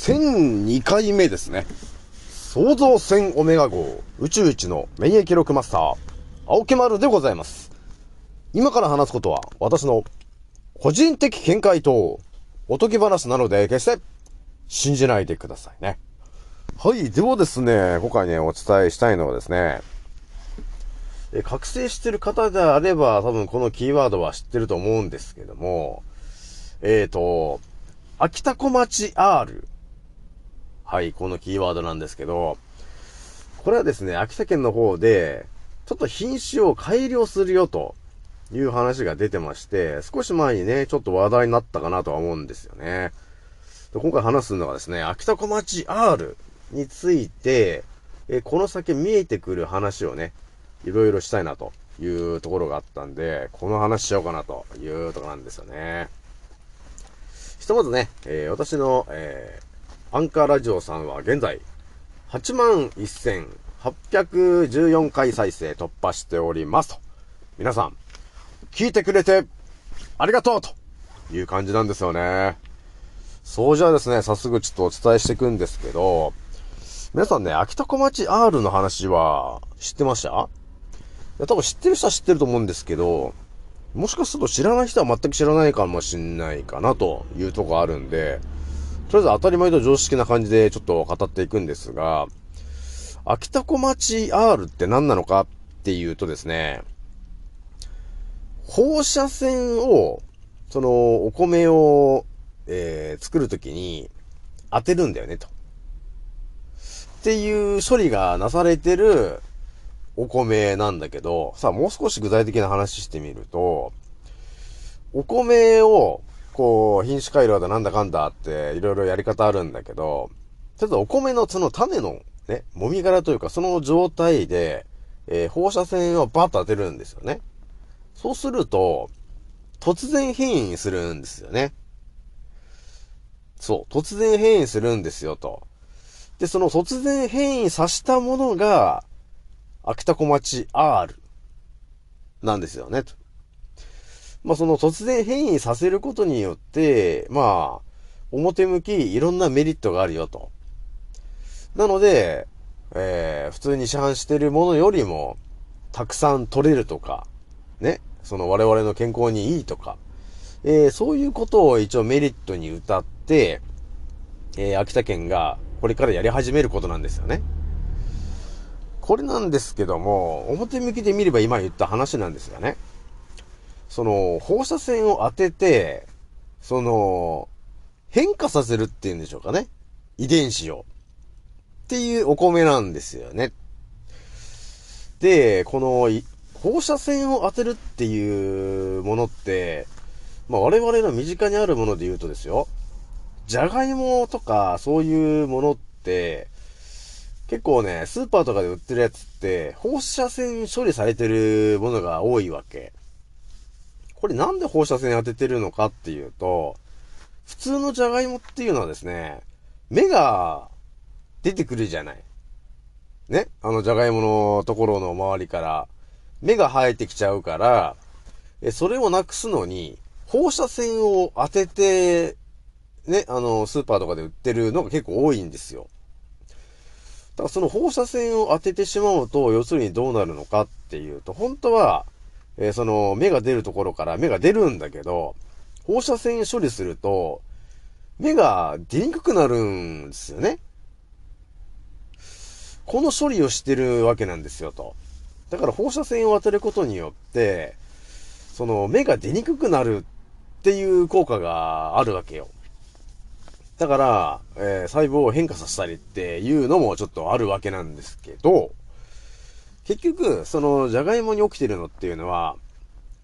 1002回目ですね。創造船オメガ号宇宙一の免疫力マスター、青木丸でございます。今から話すことは私の個人的見解とおとぎ話なので決して信じないでくださいね。はい。ではですね、今回ね、お伝えしたいのはですね、え、覚醒してる方であれば多分このキーワードは知ってると思うんですけども、えっ、ー、と、秋田小町 R。はい、このキーワードなんですけど、これはですね、秋田県の方で、ちょっと品種を改良するよという話が出てまして、少し前にね、ちょっと話題になったかなとは思うんですよね。で今回話すのはですね、秋田小町 R について、えこの先見えてくる話をね、いろいろしたいなというところがあったんで、この話しようかなというところなんですよね。ひとまずね、えー、私の、えー、アンカーラジオさんは現在、81,814回再生突破しておりますと。皆さん、聞いてくれて、ありがとうという感じなんですよね。そうじゃあですね、早速ちょっとお伝えしていくんですけど、皆さんね、秋田小町 R の話は知ってました？いや、多分知ってる人は知ってると思うんですけど、もしかすると知らない人は全く知らないかもしんないかなというとこあるんで、とりあえず当たり前と常識な感じでちょっと語っていくんですが、秋田小町 R って何なのかっていうとですね、放射線を、その、お米を、えー、作るときに当てるんだよね、と。っていう処理がなされてるお米なんだけど、さあもう少し具体的な話してみると、お米を、こう、品種改良だなんだかんだっていろいろやり方あるんだけど、ちょっとお米のその種のね、もみ殻というかその状態で、えー、放射線をバッと当てるんですよね。そうすると、突然変異するんですよね。そう、突然変異するんですよと。で、その突然変異させたものが、秋田小町 R なんですよね、と。まあ、その突然変異させることによって、まあ、表向きいろんなメリットがあるよと。なので、えー、普通に市販してるものよりも、たくさん取れるとか、ね、その我々の健康にいいとか、えー、そういうことを一応メリットに歌って、えー、秋田県がこれからやり始めることなんですよね。これなんですけども、表向きで見れば今言った話なんですがね。その、放射線を当てて、その、変化させるっていうんでしょうかね。遺伝子を。っていうお米なんですよね。で、この、放射線を当てるっていうものって、まあ我々の身近にあるもので言うとですよ。じゃがいもとかそういうものって、結構ね、スーパーとかで売ってるやつって、放射線処理されてるものが多いわけ。これなんで放射線当ててるのかっていうと、普通のじゃがいもっていうのはですね、芽が出てくるじゃない。ね？あのじゃがいものところの周りから芽が生えてきちゃうから、え、それをなくすのに、放射線を当てて、ね、あの、スーパーとかで売ってるのが結構多いんですよ。だからその放射線を当ててしまうと、要するにどうなるのかっていうと、本当は、えー、その、芽が出るところから芽が出るんだけど、放射線処理すると、芽が出にくくなるんですよね。この処理をしてるわけなんですよ、と。だから放射線を当てることによって、その芽が出にくくなるっていう効果があるわけよ。だから、えー、細胞を変化させたりっていうのもちょっとあるわけなんですけど、結局、その、じゃがいもに起きてるのっていうのは、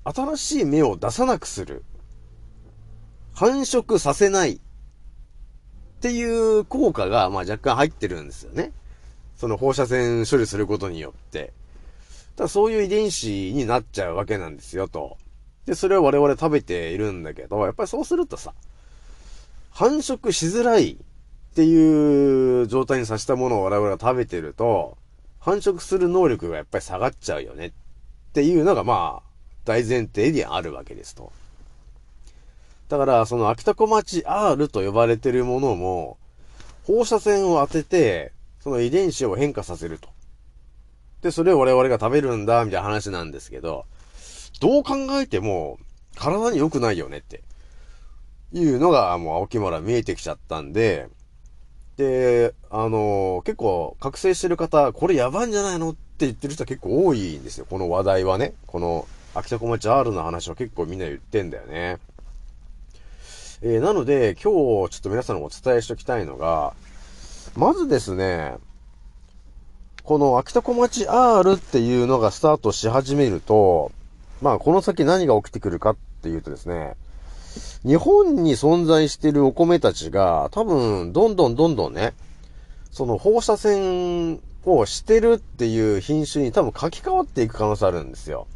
新しい芽を出さなくする。繁殖させない。っていう効果が、まあ若干入ってるんですよね。その放射線処理することによって。だそういう遺伝子になっちゃうわけなんですよ、と。で、それを我々食べているんだけど、やっぱりそうするとさ、繁殖しづらいっていう状態にさせたものを我々が食べてると、繁殖する能力がやっぱり下がっちゃうよねっていうのがまあ、大前提にあるわけですと。だから、その秋田小町 R と呼ばれてるものも、放射線を当てて、その遺伝子を変化させると。で、それを我々が食べるんだ、みたいな話なんですけど、どう考えても、体に良くないよねって。いうのが、もう青木村見えてきちゃったんで、で、あの、結構、覚醒してる方、これやばいんじゃないのって言ってる人は結構多いんですよ。この話題はね。この、秋田小町 R の話は結構みんな言ってんだよね。えー、なので、今日ちょっと皆さんにお伝えしておきたいのが、まずですね、この秋田小町 R っていうのがスタートし始めると、まあこの先何が起きてくるかっていうとですね、日本に存在してるお米たちが多分どんどんどんどんね、その放射線をしてるっていう品種に多分書き換わっていく可能性あるんですよ。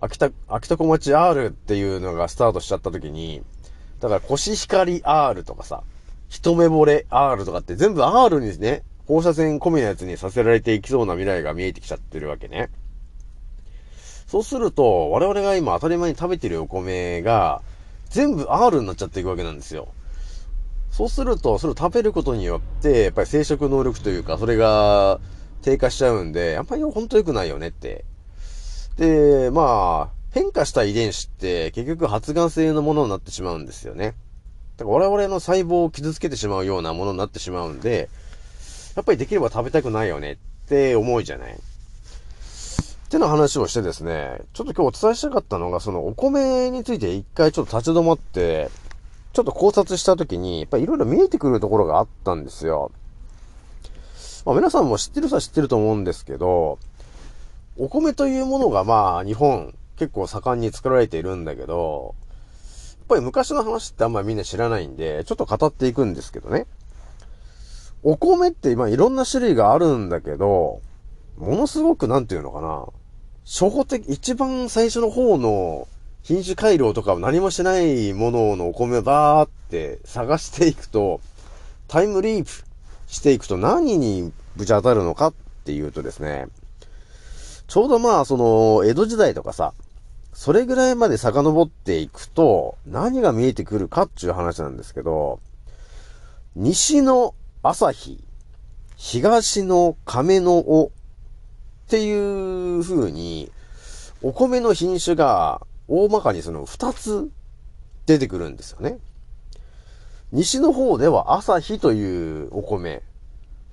秋田、秋田小町 R っていうのがスタートしちゃった時に、だからコシヒカリ R とかさ、一目惚れ R とかって全部 R にですね、放射線込みのやつにさせられていきそうな未来が見えてきちゃってるわけね。そうすると、我々が今当たり前に食べてるお米が、全部 R になっちゃっていくわけなんですよ。そうすると、それを食べることによって、やっぱり生殖能力というか、それが低下しちゃうんで、やっぱり本当良くないよねって。で、まあ、変化した遺伝子って結局発がん性のものになってしまうんですよね。だから我々の細胞を傷つけてしまうようなものになってしまうんで、やっぱりできれば食べたくないよねって思うじゃない。ってな話をしてですね、ちょっと今日お伝えしたかったのが、そのお米について一回ちょっと立ち止まって、ちょっと考察した時に、やっぱりいろいろ見えてくるところがあったんですよ。まあ皆さんも知ってる人は知ってると思うんですけど、お米というものがまあ日本結構盛んに作られているんだけど、やっぱり昔の話ってあんまりみんな知らないんで、ちょっと語っていくんですけどね。お米って今いろんな種類があるんだけど、ものすごくなんていうのかな。初歩的、一番最初の方の品種改良とかを何もしないもののお米をバーって探していくと、タイムリープしていくと何にぶち当たるのかっていうとですね、ちょうどまあその江戸時代とかさ、それぐらいまで遡っていくと何が見えてくるかっていう話なんですけど、西の朝日、東の亀の尾っていう風に、お米の品種が大まかにその二つ出てくるんですよね。西の方では朝日というお米。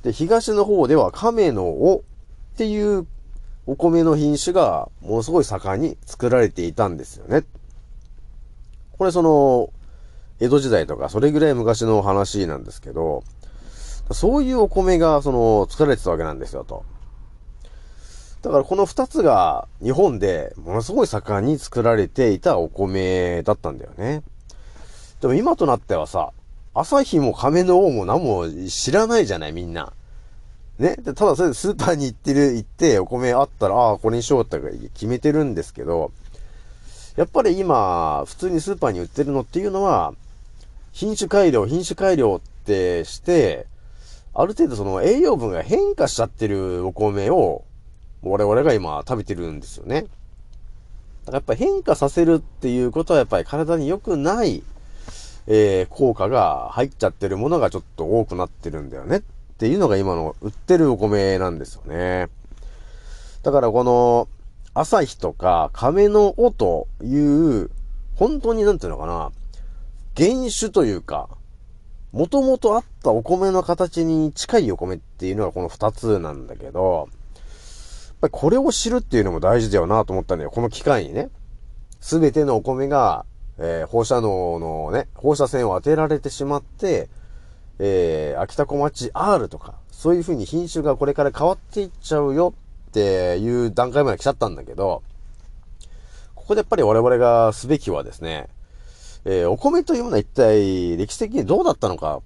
で、東の方では亀の尾っていうお米の品種がものすごい盛んに作られていたんですよね。これその、江戸時代とかそれぐらい昔の話なんですけど、そういうお米が、その、作られてたわけなんですよ、と。だからこの二つが日本でものすごい盛んに作られていたお米だったんだよね。でも今となってはさ、朝日も亀の王も何も知らないじゃない、みんな。ね？でただそれでスーパーに行ってる、行ってお米あったら、ああ、これにしようって決めてるんですけど、やっぱり今、普通にスーパーに売ってるのっていうのは、品種改良、品種改良ってして、ある程度その栄養分が変化しちゃってるお米を、我々が今食べてるんですよね。だからやっぱ変化させるっていうことはやっぱり体に良くない、えー、効果が入っちゃってるものがちょっと多くなってるんだよねっていうのが今の売ってるお米なんですよね。だからこの、朝日とか亀の尾という、本当になんていうのかな、原種というか、もともとあったお米の形に近いお米っていうのがこの二つなんだけど、ぱりこれを知るっていうのも大事だよなと思ったんだよ。この機会にね。すべてのお米が、えー、放射能のね、放射線を当てられてしまって、えー、秋田小町 R とか、そういう風に品種がこれから変わっていっちゃうよっていう段階まで来ちゃったんだけど、ここでやっぱり我々がすべきはですね、えー、お米というものは一体歴史的にどうだったのかっ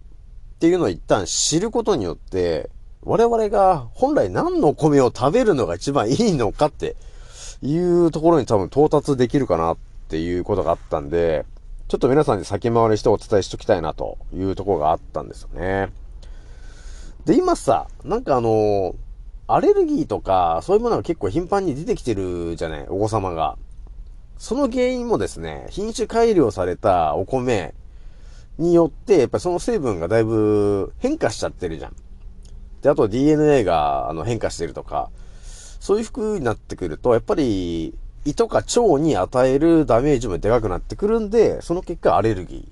ていうのを一旦知ることによって、我々が本来何の米を食べるのが一番いいのかっていうところに多分到達できるかなっていうことがあったんで、ちょっと皆さんに先回りしてお伝えしときたいなというところがあったんですよね。で、今さ、なんかあのアレルギーとか、そういうものが結構頻繁に出てきてるじゃない、お子様が。その原因もですね、品種改良されたお米によって、やっぱりその成分がだいぶ変化しちゃってるじゃん。で、あと DNA があの変化してるとか、そういう風になってくると、やっぱり胃とか腸に与えるダメージもでかくなってくるんで、その結果アレルギ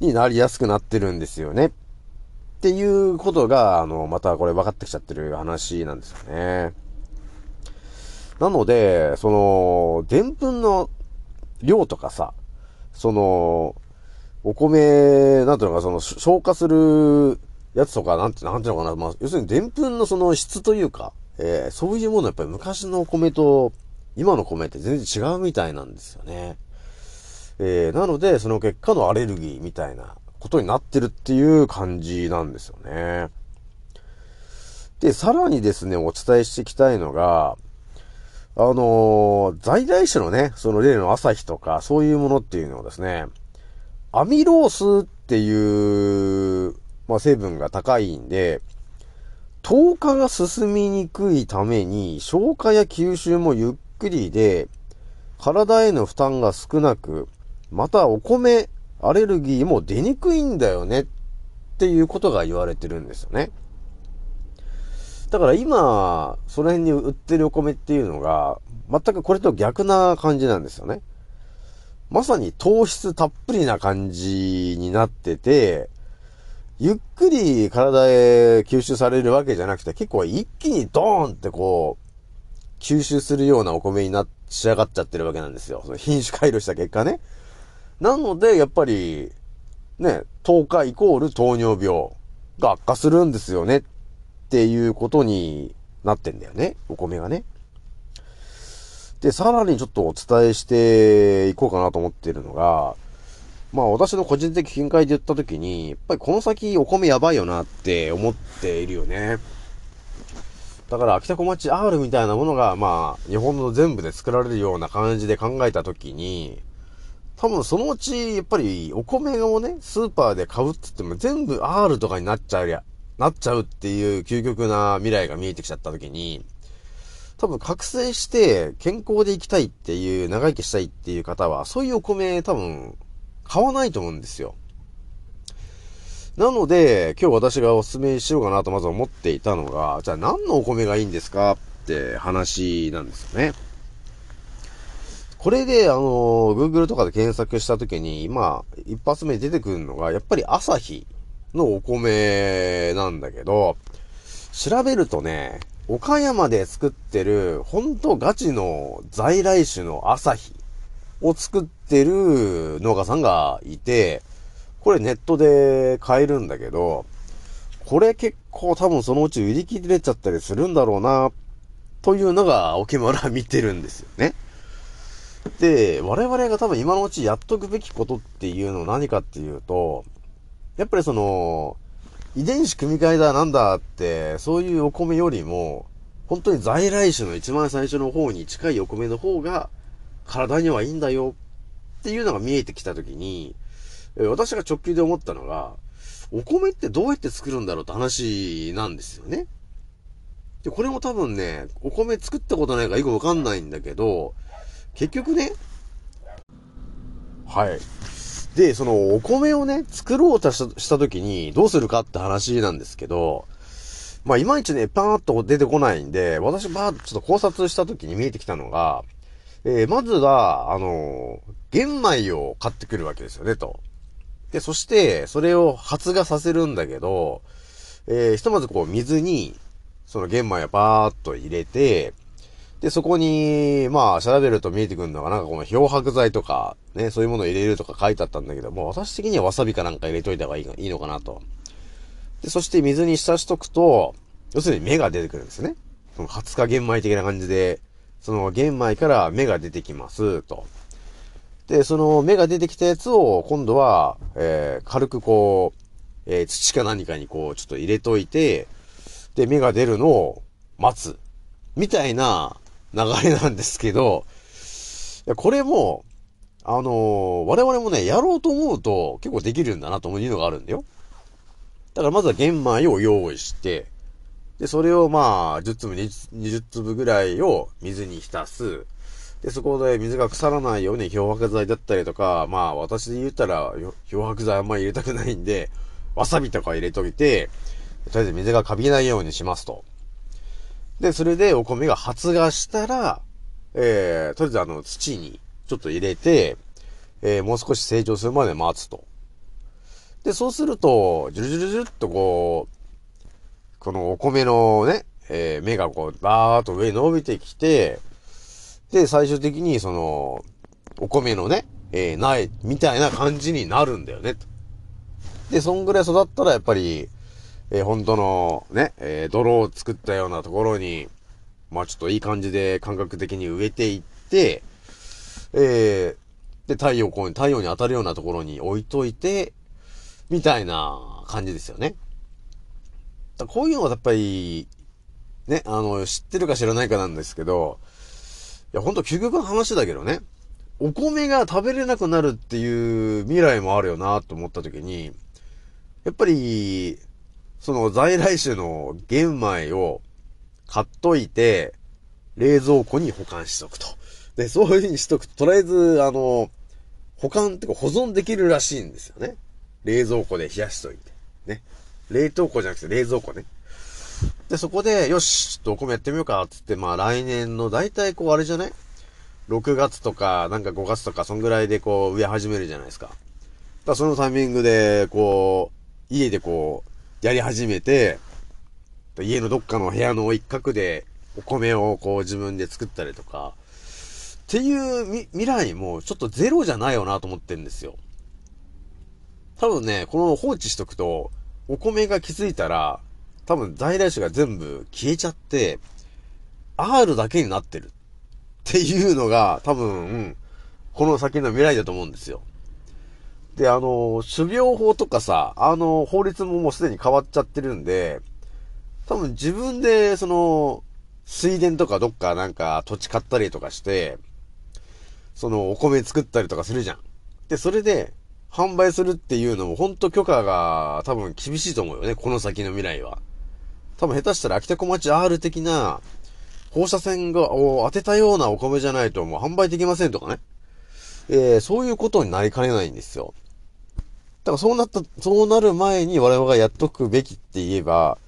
ーになりやすくなってるんですよね。っていうことが、あの、またこれ分かってきちゃってる話なんですよね。なので、その、でんぷんの量とかさ、その、お米、なんていうのか、その、消化するやつとか、なんて、なんていうのかな、まあ、要するにでんぷんのその質というか、えー、そういうものやっぱり昔の米と今の米って全然違うみたいなんですよね。えー、なので、その結果のアレルギーみたいなことになってるっていう感じなんですよね。で、さらにですね、お伝えしていきたいのが、あのー、在来種のね、その例の朝日とか、そういうものっていうのはですね、アミロースっていう、まあ、成分が高いんで、糖化が進みにくいために、消化や吸収もゆっくりで、体への負担が少なく、またお米、アレルギーも出にくいんだよねっていうことが言われてるんですよね。だから今、その辺に売ってるお米っていうのが、全くこれと逆な感じなんですよね。まさに糖質たっぷりな感じになってて、ゆっくり体へ吸収されるわけじゃなくて、結構一気にドーンってこう、吸収するようなお米になっ、仕上がっちゃってるわけなんですよ。その品種改良した結果ね。なので、やっぱり、ね、糖化イコール糖尿病が悪化するんですよねっていうことになってんだよね。お米がね。で、さらにちょっとお伝えしていこうかなと思ってるのが、まあ私の個人的見解で言った時に、やっぱりこの先お米やばいよなって思っているよね。だから秋田小町 R みたいなものが、まあ日本の全部で作られるような感じで考えた時に、多分そのうち、やっぱりお米をね、スーパーで買うって言っても全部 R とかになっちゃうや、なっちゃうっていう究極な未来が見えてきちゃった時に、多分覚醒して健康で生きたいっていう、長生きしたいっていう方は、そういうお米多分買わないと思うんですよ。なので、今日私がお勧めしようかなとまず思っていたのが、じゃあ何のお米がいいんですかって話なんですよね。これで、あの、Google とかで検索したときに、まあ、一発目に出てくるのが、やっぱり朝日のお米なんだけど、調べるとね、岡山で作ってる、ほんとガチの在来種の朝日を作ってる農家さんがいて、これネットで買えるんだけど、これ結構多分そのうち売り切れちゃったりするんだろうな、というのが、沖村見てるんですよね。で、我々が多分今のうちやっとくべきことっていうのは何かっていうと、やっぱりその、遺伝子組み換えだなんだって、そういうお米よりも、本当に在来種の一番最初の方に近いお米の方が、体にはいいんだよっていうのが見えてきたときに、私が直球で思ったのが、お米ってどうやって作るんだろうって話なんですよね。で、これも多分ね、お米作ったことないからよくわかんないんだけど、結局ね、はい。で、そのお米をね、作ろうとした時にどうするかって話なんですけど、まあ、いまいちね、パーッと出てこないんで、私バーッとちょっと考察した時に見えてきたのが、えー、まずは、あのー、玄米を買ってくるわけですよね、と。で、そして、それを発芽させるんだけど、えー、ひとまずこう、水に、その玄米をバーッと入れて、で、そこに、まあ、調べると見えてくるのが、なんかこの漂白剤とか、ね、そういうものを入れるとか書いてあったんだけども、私的にはわさびかなんか入れといた方がいいいいのかなと。で、そして水に浸しとくと、要するに芽が出てくるんですね。その20日玄米的な感じで、その玄米から芽が出てきます、と。で、その芽が出てきたやつを、今度は、えー、軽くこう、えー、土か何かにこう、ちょっと入れといて、で、芽が出るのを待つ。みたいな流れなんですけど、いやこれも、あのー、我々もね、やろうと思うと結構できるんだなというのがあるんだよ。だからまずは玄米を用意して、で、それをまあ、10粒、20粒ぐらいを水に浸す。で、そこで水が腐らないように漂白剤だったりとか、まあ私で言ったら漂白剤あんまり入れたくないんで、わさびとか入れといて、とりあえず水がカビないようにしますと。で、それでお米が発芽したら、えー、とりあえずあの土にちょっと入れて、えー、もう少し成長するまで待つと。で、そうすると、ジュルジュルジュルっとこう、このお米のね、えー、芽がこう、バーっと上に伸びてきて、で、最終的にその、お米のね、えー、苗みたいな感じになるんだよね。で、そんぐらい育ったらやっぱり、えー、本当のね、えー、泥を作ったようなところに、まあちょっといい感じで感覚的に植えていって、えー、で、太陽光に、太陽に当たるようなところに置いといて、みたいな感じですよね。こういうのがやっぱり、ね、あの、知ってるか知らないかなんですけど、いや、ほんと究極の話だけどね、お米が食べれなくなるっていう未来もあるよなと思った時に、やっぱり、その在来種の玄米を買っといて、冷蔵庫に保管しとくと。で、そういう風にしとくと、とりあえず、あの、保管ってか保存できるらしいんですよね。冷蔵庫で冷やしといて。ね。冷凍庫じゃなくて冷蔵庫ね。で、そこで、よし、ちょっとお米やってみようか、つって、まあ来年の大体こうあれじゃない ?6 月とか、なんか5月とか、そんぐらいでこう植え始めるじゃないですか。だかそのタイミングで、こう、家でこう、やり始めて、家のどっかの部屋の一角でお米をこう自分で作ったりとか、っていう未来もちょっとゼロじゃないよなと思ってんですよ。多分ね、この放置しとくと、お米が気づいたら、多分在来種が全部消えちゃって、R だけになってるっていうのが多分、この先の未来だと思うんですよ。で、あの、種苗法とかさ、あの、法律ももうすでに変わっちゃってるんで、多分自分で、その、水田とかどっかなんか土地買ったりとかして、そのお米作ったりとかするじゃん。で、それで販売するっていうのも本当許可が多分厳しいと思うよね、この先の未来は。多分下手したら秋田小町 R 的な放射線が、を当てたようなお米じゃないともう販売できませんとかね。えー、そういうことになりかねないんですよ。だからそうなった、そうなる前に我々がやっとくべきって言えば、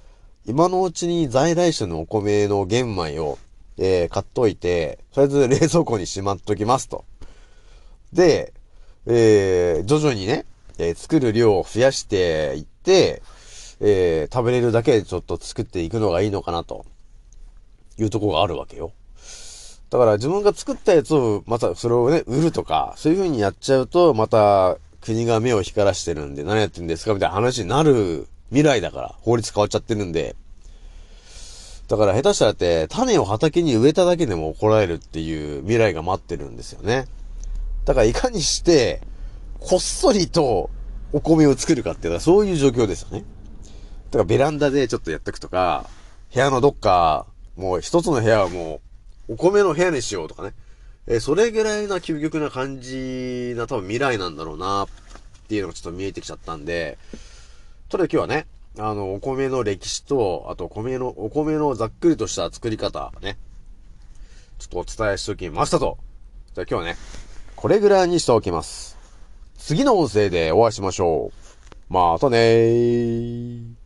今のうちに在来種のお米の玄米を、えー、買っといて、とりあえず冷蔵庫にしまっときますと。で、えー、徐々にね、えー、作る量を増やしていって、えー、食べれるだけちょっと作っていくのがいいのかなと、いうとこがあるわけよ。だから自分が作ったやつを、またそれをね、売るとか、そういう風にやっちゃうと、また国が目を光らしてるんで何やってんですかみたいな話になる未来だから、法律変わっちゃってるんで。だから下手したらって、種を畑に植えただけでも怒られるっていう未来が待ってるんですよね。だからいかにして、こっそりとお米を作るかっていうのはそういう状況ですよね。だからベランダでちょっとやっていくとか、部屋のどっか、もう一つの部屋はもう、お米の部屋にしようとかね。え、それぐらいな究極な感じな多分未来なんだろうな、っていうのがちょっと見えてきちゃったんで、とりあえず今日はね、あの、お米の歴史と、あと米の、お米のざっくりとした作り方、ね。ちょっとお伝えしておきましたと。じゃあ今日はね、これぐらいにしておきます。次の音声でお会いしましょう。またねー。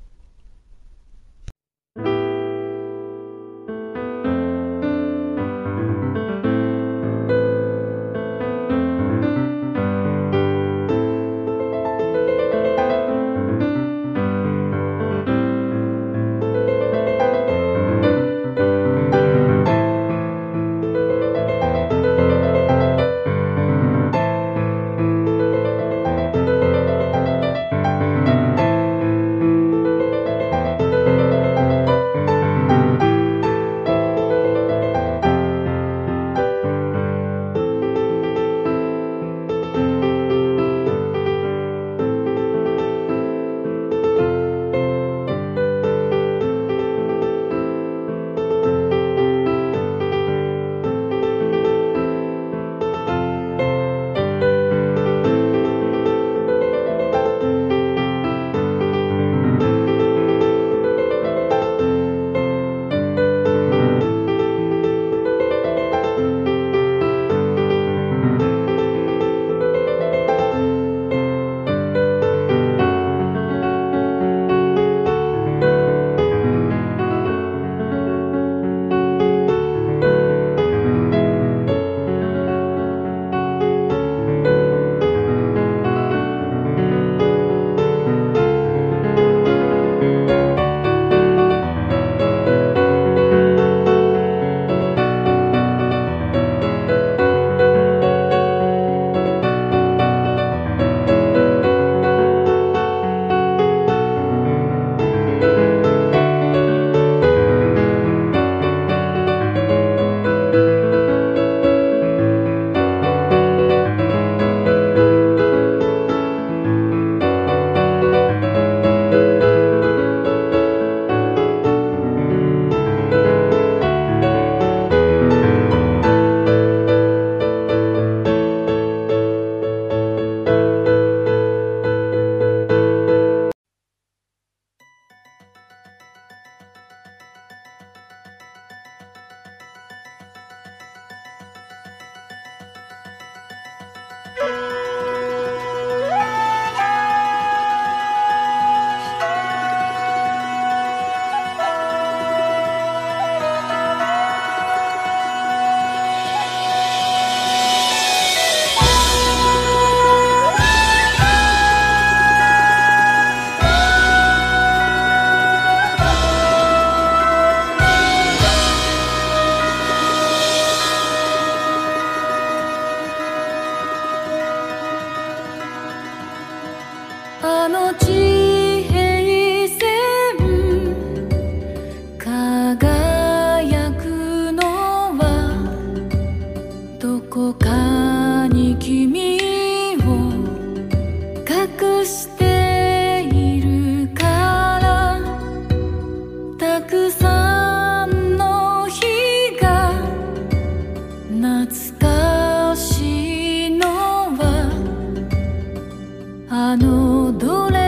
no.